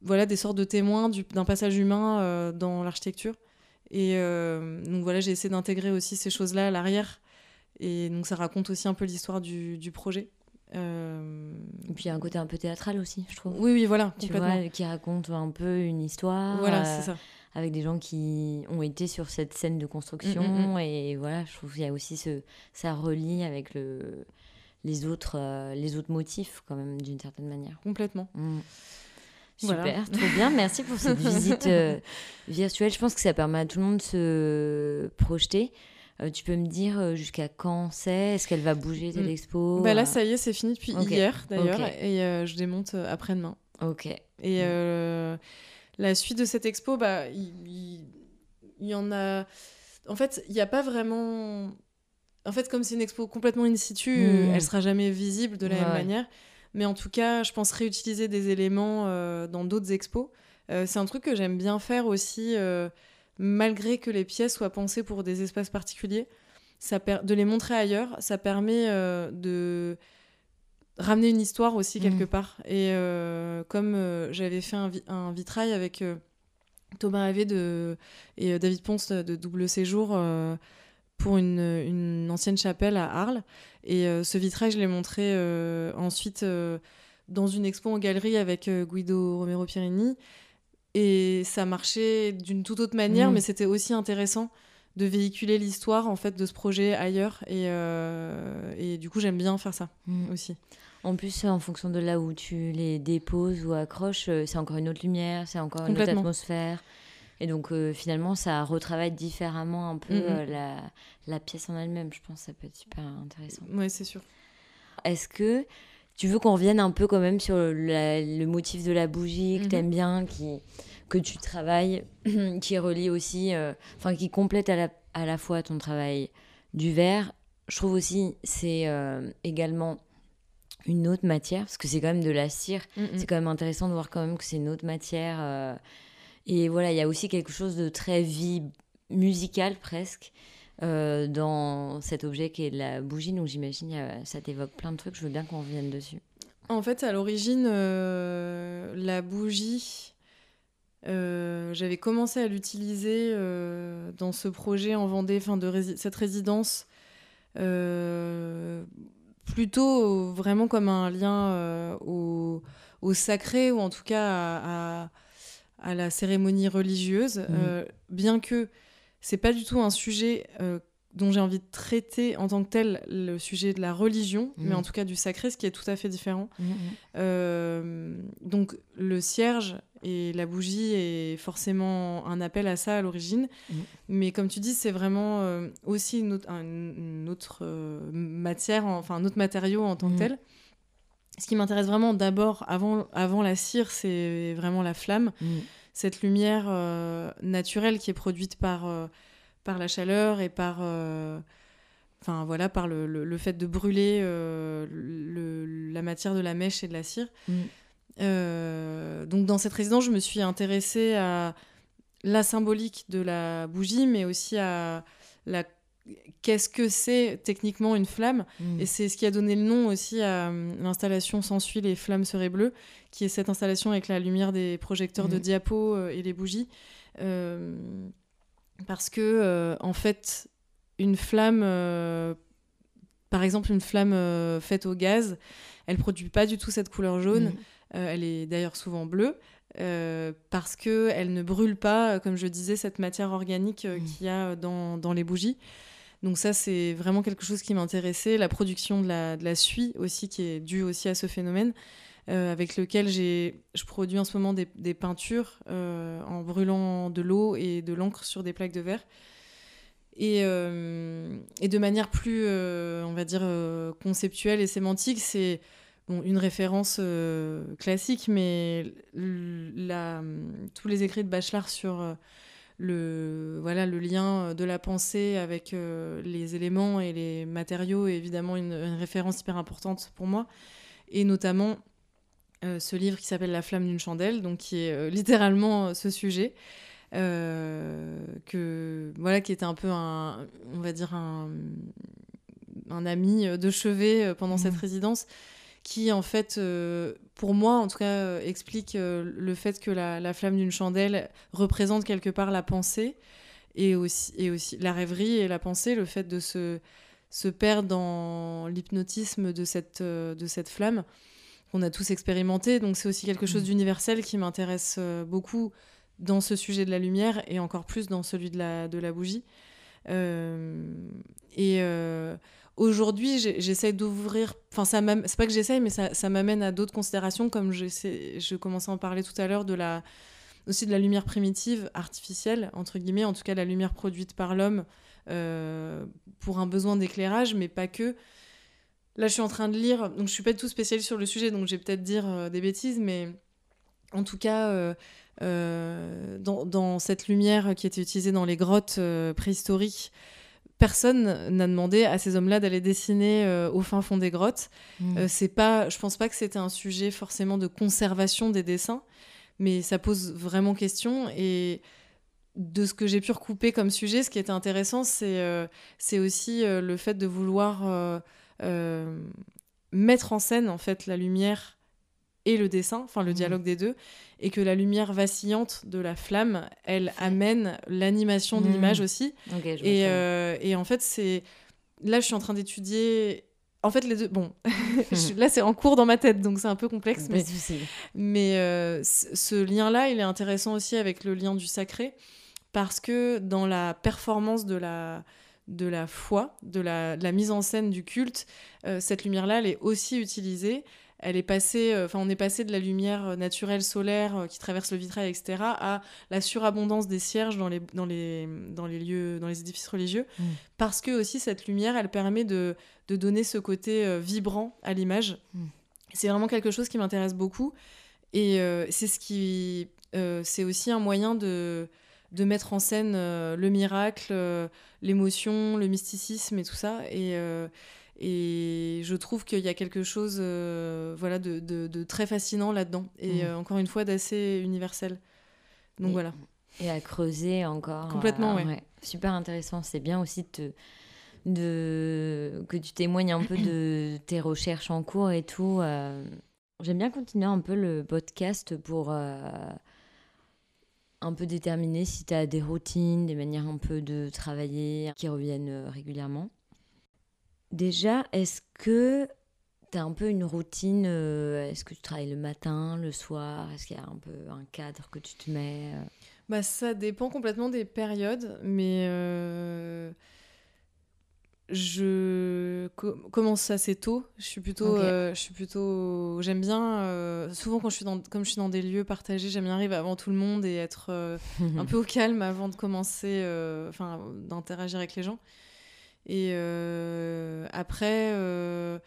voilà, des sortes de témoins du- d'un passage humain euh, dans l'architecture. Et euh, donc voilà, j'ai essayé d'intégrer aussi ces choses-là à l'arrière. Et donc ça raconte aussi un peu l'histoire du, du projet. Euh, Et puis il y a un côté un peu théâtral aussi, je trouve. Oui, oui, voilà, Tu vois, qui raconte un peu une histoire. voilà, euh, c'est ça. avec des gens qui ont été sur cette scène de construction Mm, mm, et voilà je trouve qu'il y a aussi ce ça relie avec le les autres euh, les autres motifs quand même d'une certaine manière Complètement. Mm. Voilà. Super, trop bien. Merci pour cette visite virtuelle. Je pense que ça permet à tout le monde de se projeter. Euh, tu peux me dire euh, jusqu'à quand c'est? Est-ce qu'elle va bouger cette Mm. expo? Bah là, ça y est, c'est fini depuis hier d'ailleurs. Et euh, je démonte après-demain. Ok. Et Mm. euh, la suite de cette expo, bah, il, y en a. En fait, il n'y a pas vraiment. En fait, comme c'est une expo complètement in situ, Mm. elle sera jamais visible de la Ouais, même manière. Mais en tout cas, je pense réutiliser des éléments dans d'autres expos. C'est un truc que j'aime bien faire aussi, malgré que les pièces soient pensées pour des espaces particuliers. Ça de les montrer ailleurs, ça permet euh, de ramener une histoire aussi quelque Mm. part. Et euh, comme euh, j'avais fait un, vi- un vitrail avec Thomas Havé de, et David Ponce de Double Séjour pour une, une ancienne chapelle à Arles. Et ce vitrail, je l'ai montré ensuite dans une expo en galerie avec Guido Romero Pierini. Et ça marchait d'une toute autre manière, Mm. mais c'était aussi intéressant de véhiculer l'histoire en fait de ce projet ailleurs. Et, euh, et du coup, j'aime bien faire ça Mm. aussi. En plus, en fonction de là où tu les déposes ou accroches, euh, c'est encore une autre lumière, c'est encore une autre atmosphère. Et donc euh, finalement, ça retravaille différemment un peu Mhm. euh, la, la pièce en elle-même. Je pense que ça peut être super intéressant. Ouais, c'est sûr. Est-ce que tu veux qu'on revienne un peu quand même sur la- le motif de la bougie que Mhm. tu aimes bien, qui, que tu travailles, qui relie aussi, euh, enfin qui complète à la, à la fois ton travail du verre Je trouve aussi c'est euh, également une autre matière, parce que c'est quand même de la cire. Mm, mm. C'est quand même intéressant de voir quand même que c'est une autre matière. euh, et voilà, il y a aussi quelque chose de très vie musical presque euh, dans cet objet qui est la bougie. Donc j'imagine a- ça t'évoque plein de trucs. Je veux bien qu'on revienne dessus. En fait, à l'origine, euh, la bougie, euh, j'avais commencé à l'utiliser euh, dans ce projet en Vendée, enfin de rési- cette résidence, euh, plutôt vraiment comme un lien euh, au, au sacré ou en tout cas à, à- à la cérémonie religieuse, euh, bien que c'est pas du tout un sujet euh, dont j'ai envie de traiter en tant que tel le sujet de la religion, Mhm. mais en tout cas du sacré, ce qui est tout à fait différent. Euh, donc le cierge et la bougie est forcément un appel à ça à l'origine. Mais comme tu dis, c'est vraiment euh, aussi une autre, un- une autre euh, matière, en- enfin un autre matériau en tant que tel. Ce qui m'intéresse vraiment d'abord, avant, avant la cire, c'est vraiment la flamme Mm. Cette lumière euh, naturelle qui est produite par, euh, par la chaleur et par, euh, enfin, voilà, par le, le- le fait de brûler le- la matière de la mèche et de la cire. Mm. Euh, donc dans cette résidence, je me suis intéressée à la symbolique de la bougie, mais aussi à la qu'est-ce que c'est techniquement une flamme Mm. et c'est ce qui a donné le nom aussi à euh, l'installation S'ensuit les flammes seraient bleues, qui est cette installation avec la lumière des projecteurs de Mhm. diapo euh, et les bougies. Euh, parce que, euh, en fait, une flamme, euh, par exemple, une flamme faite au gaz, elle produit pas du tout cette couleur jaune. Mm. Elle est d'ailleurs souvent bleue. euh, parce que elle ne brûle pas, comme je disais, cette matière organique euh, qu'il y a dans, dans les bougies. Donc ça, c'est vraiment quelque chose qui m'intéressait. La production de la, suie aussi, qui est due aussi à ce phénomène, euh, avec lequel j'ai, je produis en ce moment des, peintures euh, en brûlant de l'eau et de l'encre sur des plaques de verre. Et, euh, et de manière plus, on va dire, conceptuelle et sémantique, c'est une référence classique, mais la, tous les écrits de Bachelard sur le, voilà, le lien de la pensée avec euh, les éléments et les matériaux est évidemment une, une référence hyper importante pour moi. Et notamment euh, ce livre qui s'appelle La flamme d'une chandelle, donc qui est euh, littéralement euh, ce sujet. euh, que voilà qui était un peu un on va dire un, un ami de chevet euh, pendant cette Mhm. résidence qui en fait euh, pour moi en tout cas euh, explique euh, le fait que la, la flamme d'une chandelle représente quelque part la pensée et aussi, et aussi la rêverie et la pensée le fait de se, se perdre dans l'hypnotisme de cette, de cette flamme qu'on a tous expérimenté donc c'est aussi quelque chose Mhm. d'universel qui m'intéresse beaucoup dans ce sujet de la lumière et encore plus dans celui de la, de la bougie et aujourd'hui, j'essaye d'ouvrir. Enfin, c'est pas que j'essaye, mais ça, m'amène à d'autres considérations, comme je commençais à en parler tout à l'heure, de la aussi de la lumière primitive, artificielle entre guillemets, en tout cas la lumière produite par l'homme euh, pour un besoin d'éclairage, mais pas que. Là, je suis en train de lire, donc je suis pas du tout spécialiste sur le sujet, donc je vais peut-être dire euh, des bêtises, mais en tout cas, euh, dans, cette lumière qui était utilisée dans les grottes préhistoriques, personne n'a demandé à ces hommes-là d'aller dessiner euh, au fin fond des grottes. Mm. Euh, c'est pas, je pense pas que c'était un sujet forcément de conservation des dessins, mais ça pose vraiment question. Et de ce que j'ai pu recouper comme sujet, ce qui était intéressant, c'est euh, c'est aussi euh, le fait de vouloir mettre en scène en fait la lumière et le dessin, enfin le Mhm. dialogue des deux, et que la lumière vacillante de la flamme, elle amène l'animation de Mhm. l'image aussi. Ok, je vois Et, euh, et en fait, c'est. Là, je suis en train d'étudier. En fait, les deux. Bon, je là, c'est en cours dans ma tête, donc c'est un peu complexe. Mais, mais euh, ce lien-là, il est intéressant aussi avec le lien du sacré, parce que dans la performance de la, de la foi, de la, de la mise en scène du culte, euh, cette lumière-là, elle est aussi utilisée. Elle est passée, enfin on est passé de la lumière naturelle solaire qui traverse le vitrail, etc., à la surabondance des cierges dans les, dans les, dans les lieux, dans les édifices religieux, Mm. parce que aussi cette lumière, elle permet de, de donner ce côté euh, vibrant à l'image. Mm. C'est vraiment quelque chose qui m'intéresse beaucoup, et euh, c'est ce qui, euh, c'est aussi un moyen de de mettre en scène euh, le miracle, euh, l'émotion, le mysticisme et tout ça. Et, euh, et je trouve qu'il y a quelque chose euh, voilà, de, de- de très fascinant là-dedans. Et Mhm. euh, encore une fois, d'assez universel. Donc Et- voilà. Et à creuser encore. Complètement, euh, ouais. Super intéressant. C'est bien aussi de, te- de que tu témoignes un peu de tes recherches en cours et tout. euh. J'aime bien continuer un peu le podcast pour un peu déterminer si tu as des routines, des manières un peu de travailler qui reviennent régulièrement. Déjà, est-ce que tu as un peu une routine euh, Est-ce que tu travailles le matin, le soir? Est-ce qu'il y a un peu un cadre que tu te mets euh? Bah, ça dépend complètement des périodes, mais euh, je co- commence assez tôt. Je suis plutôt, Ok. euh, je suis plutôt, j'aime bien. euh, souvent quand je suis dans, comme je suis dans des lieux partagés, j'aime bien arriver avant tout le monde et être un peu au calme avant de commencer, enfin, d'interagir avec les gens. Et euh, après, euh,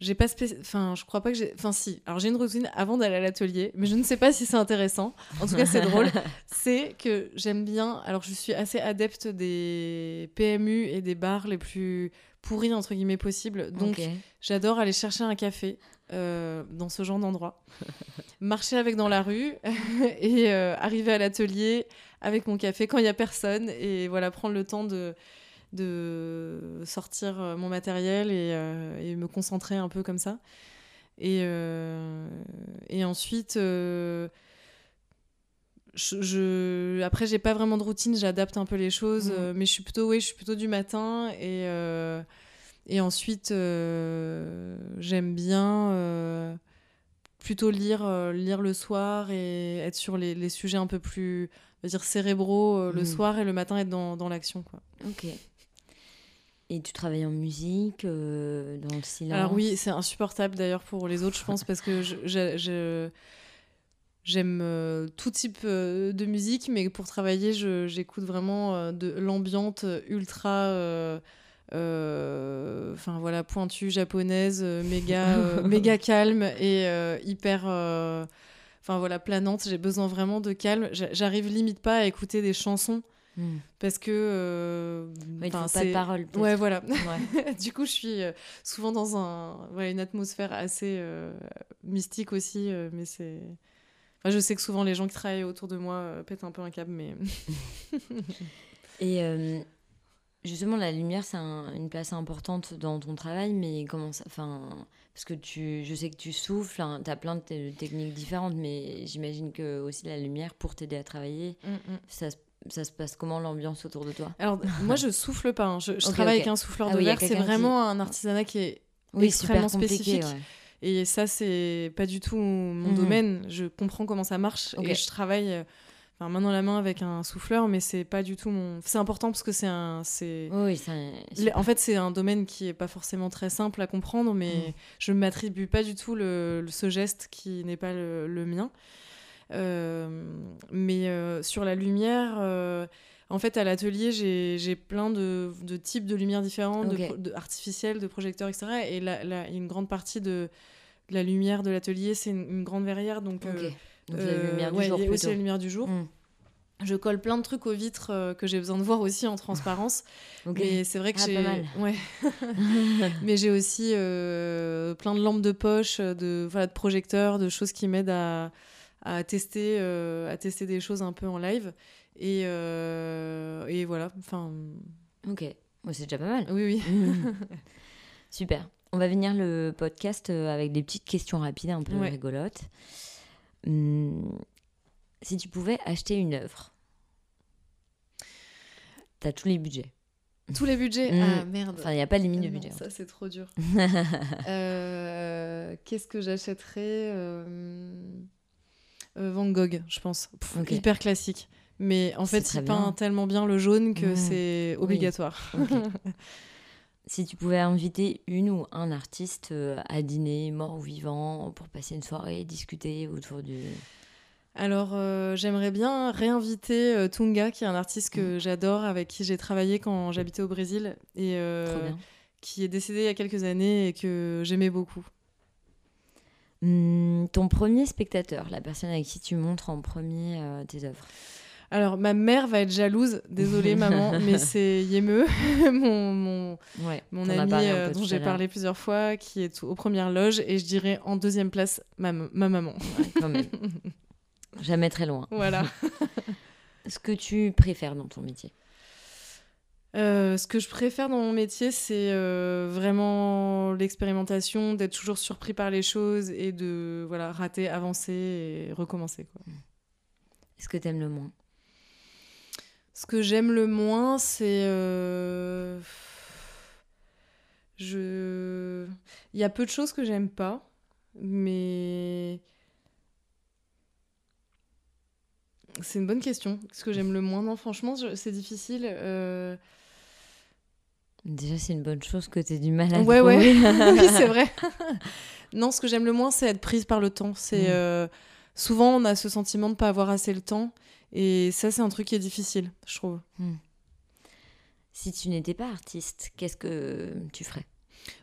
j'ai pas spéci- enfin, je crois pas que j'ai, enfin, si. Alors j'ai une routine avant d'aller à l'atelier, mais je ne sais pas si c'est intéressant. En tout cas, c'est drôle. C'est que j'aime bien. Alors je suis assez adepte des PMU et des bars les plus pourris entre guillemets possibles. Donc. J'adore aller chercher un café euh, dans ce genre d'endroit, marcher avec dans la rue et arriver à l'atelier avec mon café quand il n'y a personne et voilà prendre le temps de, de sortir euh, mon matériel et, euh, et me concentrer un peu comme ça. Et, euh, et ensuite, je, je- après, j'ai pas vraiment de routine, j'adapte un peu les choses, euh, mais je suis plutôt, oui, je suis plutôt du matin et, euh, et ensuite, euh, j'aime bien plutôt lire, lire le soir et être sur les, les sujets un peu plus, on va dire, cérébraux le Mhm. soir et le matin être dans, dans l'action, quoi. Ok. Et tu travailles en musique, euh, dans le silence Alors oui, c'est insupportable d'ailleurs pour les autres, je pense, parce que je, j'aime euh, tout type euh, de musique, mais pour travailler, j'écoute vraiment de l'ambiante ultra, enfin voilà, pointue japonaise, méga, méga calme et hyper. Enfin voilà, planante, j'ai besoin vraiment de calme. J'a- J'arrive limite pas à écouter des chansons Hmm. parce que. euh, Ouais, pas de peut-être. Ouais, voilà. Ouais. du coup, je suis euh, souvent dans un, ouais, une atmosphère assez euh, mystique aussi, euh, mais c'est. Enfin, je sais que souvent les gens qui travaillent autour de moi pètent un peu un câble, mais. Et justement, la lumière, c'est un- une place importante dans ton travail, mais comment ça. Enfin, parce que tu, je sais que tu souffles, tu as plein de te- techniques différentes, mais j'imagine que aussi la lumière, pour t'aider à travailler, ça, se- ça se passe comment l'ambiance autour de toi? Alors, moi, je souffle pas. hein. Je, travaille avec un souffleur Ah de oui, verre. C'est qui- vraiment un artisanat qui est Oui, extrêmement spécifique. ouais. Et ça, c'est pas du tout mon Mhm. domaine. Je comprends comment ça marche et je travaille euh, enfin, main dans la main avec un souffleur, mais c'est pas du tout mon. C'est important parce que c'est un. C'est... Oui, En fait, c'est un domaine qui est pas forcément très simple à comprendre, mais Mm. je ne m'attribue pas du tout le, le- ce geste qui n'est pas le, le mien. Euh, mais euh, sur la lumière, euh, en fait, à l'atelier, j'ai plein de, de types de lumières différentes, de Ok. pro- de, artificielles, de projecteurs, etc. Et là, là, il y a une grande partie de, de la lumière de l'atelier, c'est une, une grande verrière. Donc, Ok. euh, Donc euh, la lumière du ouais, y a aussi la lumière du jour. Mm. Je colle plein de trucs aux vitres euh, que j'ai besoin de voir aussi en transparence. Ok. Mais c'est vrai que Ah, j'ai. Ouais. Mais j'ai aussi euh, plein de lampes de poche, de, voilà, de projecteurs, de choses qui m'aident à, à, tester, euh, à tester des choses un peu en live. Et, euh, et voilà. Enfin, Ok. C'est déjà pas mal. oui, oui. Super. On va venir le podcast euh, avec des petites questions rapides, un peu Ouais. rigolotes. Hum, si tu pouvais acheter une œuvre, t'as tous les budgets. Tous les budgets? Mm. Ah merde. Enfin, il n'y a pas de limite de Ah non, budget. ça, c'est trop dur. Euh, Qu'est-ce que j'achèterais euh, Van Gogh, je pense. Pff. Hyper classique. Mais en fait, il peint bien. tellement bien le jaune que Mm. c'est Oui. obligatoire. Si tu pouvais inviter une ou un artiste euh, à dîner, mort ou vivant, pour passer une soirée, discuter autour du... Alors, euh, j'aimerais bien réinviter euh, Tunga, qui est un artiste que j'adore, avec qui j'ai travaillé quand j'habitais au Brésil, et euh, qui est décédé il y a quelques années et que j'aimais beaucoup. Hum, ton premier spectateur, la personne avec qui tu montres en premier euh, tes œuvres. Alors, ma mère va être jalouse, désolée maman, mais c'est Yemeux, mon, mon, Ouais, mon ami euh, dont j'ai parlé plusieurs fois, qui est aux premières loges, et je dirais en deuxième place ma, ma maman. Ouais, quand même. Jamais très loin. voilà. Ce que tu préfères dans ton métier? Euh, ce que je préfère dans mon métier, c'est euh, vraiment l'expérimentation, d'être toujours surpris par les choses et de voilà rater, avancer et recommencer. Quoi. Est-ce que t'aimes le moins Ce que j'aime le moins, c'est euh, je il y a peu de choses que j'aime pas, mais c'est une bonne question. Ce que j'aime le moins, non, franchement, c'est difficile. euh, Déjà, c'est une bonne chose que t'aies du mal à Ouais, ouais. oui, c'est vrai. non, ce que j'aime le moins, c'est être prise par le temps. C'est Mm. euh, souvent on a ce sentiment de ne pas avoir assez le temps, et ça, c'est un truc qui est difficile, je trouve. Si tu n'étais pas artiste, qu'est-ce que tu ferais?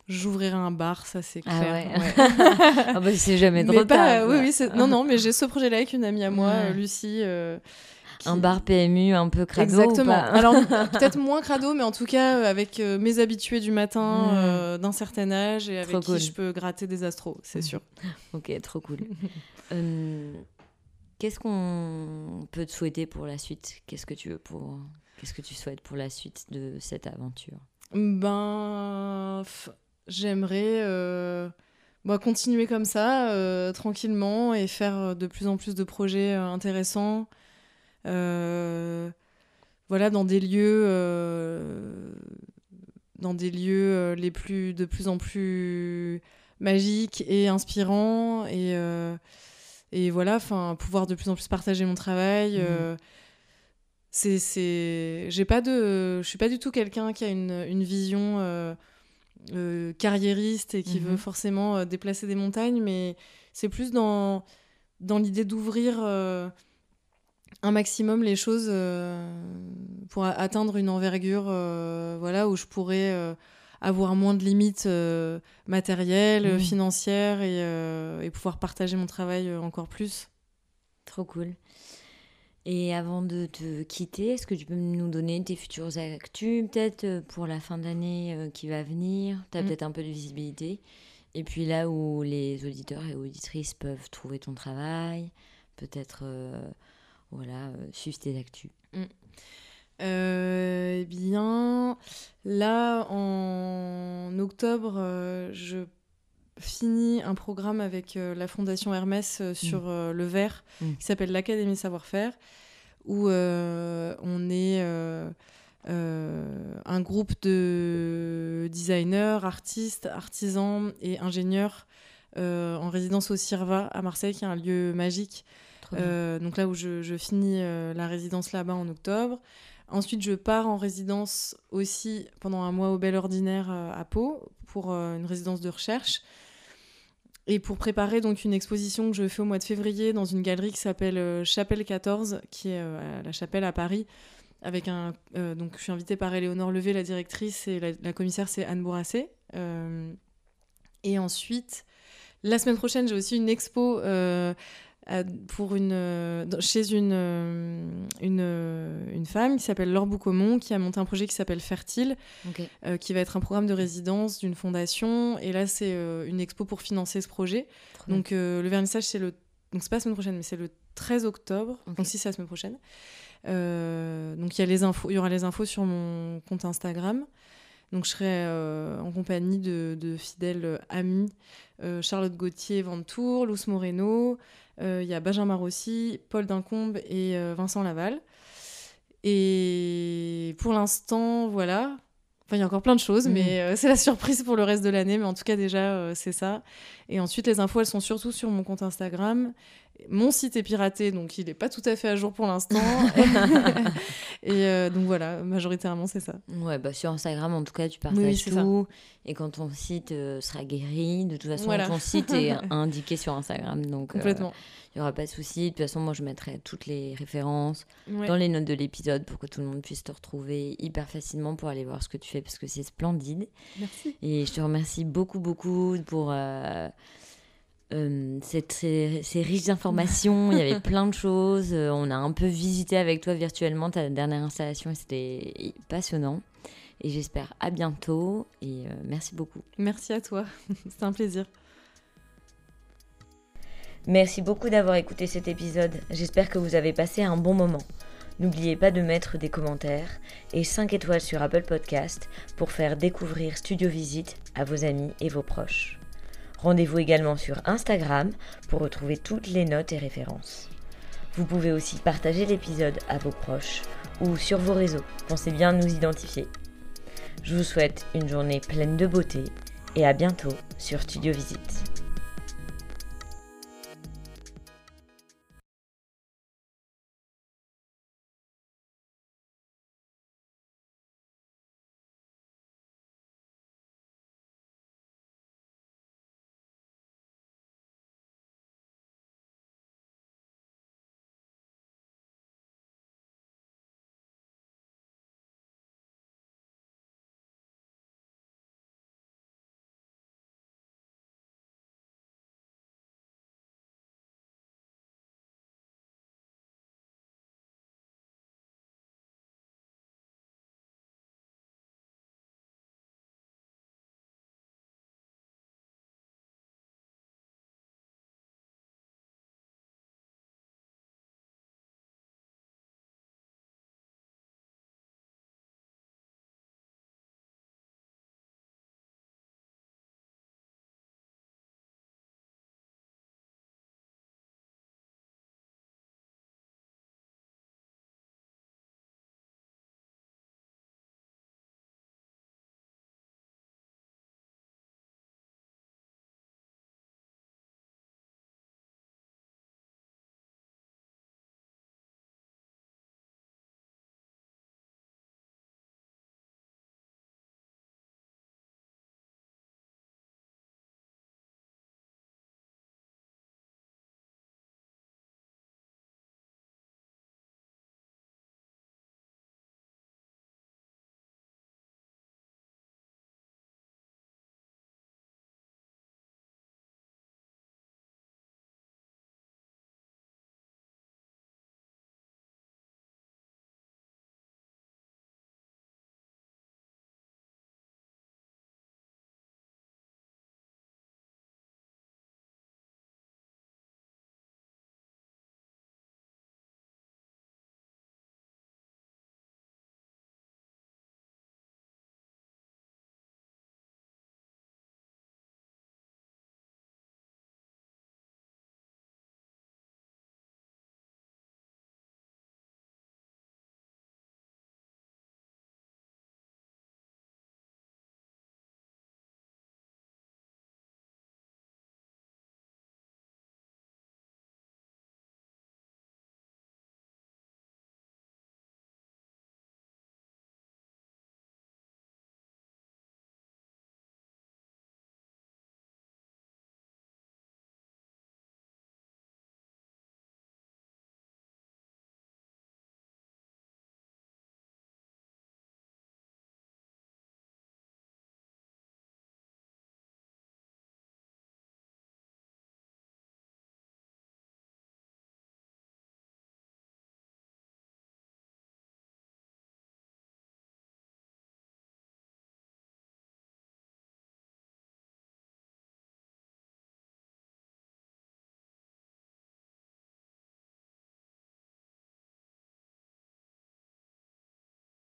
J'ouvrirais un bar, ça c'est Ah clair. ouais. ouais. Ah bah, c'est jamais mais trop pas, tard. oui, quoi. oui, c'est- non, non, mais j'ai ce projet-là avec une amie à moi, Ouais. euh, Lucie. euh, Un bar PMU un peu crado ou Exactement. pas Alors peut-être moins crado, mais en tout cas euh, avec euh, mes habitués du matin Mm. euh, d'un certain âge et avec Trop qui cool. je peux gratter des astros, c'est sûr. Ok, trop cool. Qu'est-ce qu'on peut te souhaiter pour la suite? Qu'est-ce que tu veux pour Qu'est-ce que tu souhaites pour la suite de cette aventure? Ben, j'aimerais bah, continuer comme ça, euh, tranquillement, et faire de plus en plus de projets euh, intéressants. Euh, voilà, dans des lieux, euh, dans des lieux euh, les plus, de plus en plus magiques et inspirants, et, et voilà, enfin, pouvoir de plus en plus partager mon travail. Mhm. euh, c'est c'est j'ai pas de je suis pas du tout quelqu'un qui a une, une vision euh, euh, carriériste et qui Mhm. veut forcément déplacer des montagnes mais c'est plus dans dans l'idée d'ouvrir un maximum les choses euh, pour atteindre une envergure euh, voilà où je pourrais euh, avoir moins de limites euh, matérielles Mhm. financières et, euh, et pouvoir partager mon travail encore plus Trop cool. Et avant de te quitter, est-ce que tu peux nous donner tes futures actus, peut-être pour la fin d'année euh, qui va venir? Tu as Mm. peut-être un peu de visibilité. Et puis là où les auditeurs et auditrices peuvent trouver ton travail, peut-être voilà, euh, suivre tes actus. Eh bien, là, en octobre, euh, je finis un programme avec euh, la Fondation Hermès euh, sur le verre, Mm. qui s'appelle l'Académie Savoir-faire, où on est un groupe de designers, artistes, artisans et ingénieurs en résidence au CIRVA à Marseille, qui est un lieu magique. Euh, donc là où je, finis euh, la résidence là-bas en octobre. Ensuite, je pars en résidence aussi pendant un mois au Bel Ordinaire euh, à Pau pour une résidence de recherche. Et pour préparer donc une exposition que je fais au mois de février dans une galerie qui s'appelle Chapelle 14, qui est à la Chapelle à Paris. Avec un, donc je suis invitée par Éléonore Levé, la directrice, et la, commissaire c'est Anne Bourrassé. Euh, et ensuite, la semaine prochaine, j'ai aussi une expo pour une, euh, chez une, euh, une, euh, une femme qui s'appelle Laure Boucaumont, qui a monté un projet qui s'appelle Fertile, euh, qui va être un programme de résidence d'une fondation. Et là, c'est euh, une expo pour financer ce projet. Donc, euh, le vernissage, c'est le. Donc, c'est pas la semaine prochaine, mais c'est le 13 octobre. Donc, si, c'est la semaine prochaine. Euh, donc, il y, a les infos, il y aura les infos sur mon compte Instagram. Donc, je serai euh, en compagnie de, de fidèles amis euh, Charlotte Gauthier, Ventour, Luce Moreno. euh, Il y a Benjamin Rossi, Paul Dincombe et euh, Vincent Laval. Et pour l'instant, voilà. Enfin, il y a encore plein de choses, Mhm. mais euh, c'est la surprise pour le reste de l'année. Mais en tout cas, déjà, euh, c'est ça. Et ensuite, les infos, elles sont surtout sur mon compte Instagram. Mon site est piraté, donc il n'est pas tout à fait à jour pour l'instant. et euh, donc voilà, majoritairement, c'est ça. Ouais, bah sur Instagram, en tout cas, tu partages Oui, c'est ça. tout. Et quand ton site euh, sera guéri, de toute façon, Voilà. ton site est indiqué sur Instagram. Donc, euh, Complètement. il n'y aura pas de souci. De toute façon, moi, je mettrai toutes les références Ouais. dans les notes de l'épisode pour que tout le monde puisse te retrouver hyper facilement pour aller voir ce que tu fais parce que c'est splendide. Merci. Et je te remercie beaucoup, beaucoup pour euh, euh, cette, ces, ces riches informations. Il y avait plein de choses. Euh, On a un peu visité avec toi virtuellement ta dernière installation et c'était passionnant. Et j'espère à bientôt. Et euh, merci beaucoup. Merci à toi. c'est un plaisir. Merci beaucoup d'avoir écouté cet épisode. J'espère que vous avez passé un bon moment. N'oubliez pas de mettre des commentaires et 5 étoiles sur Apple Podcast pour faire découvrir Studio Visite à vos amis et vos proches. Rendez-vous également sur Instagram pour retrouver toutes les notes et références. Vous pouvez aussi partager l'épisode à vos proches ou sur vos réseaux. Pensez bien nous identifier. Je vous souhaite une journée pleine de beauté et à bientôt sur Studio Visite.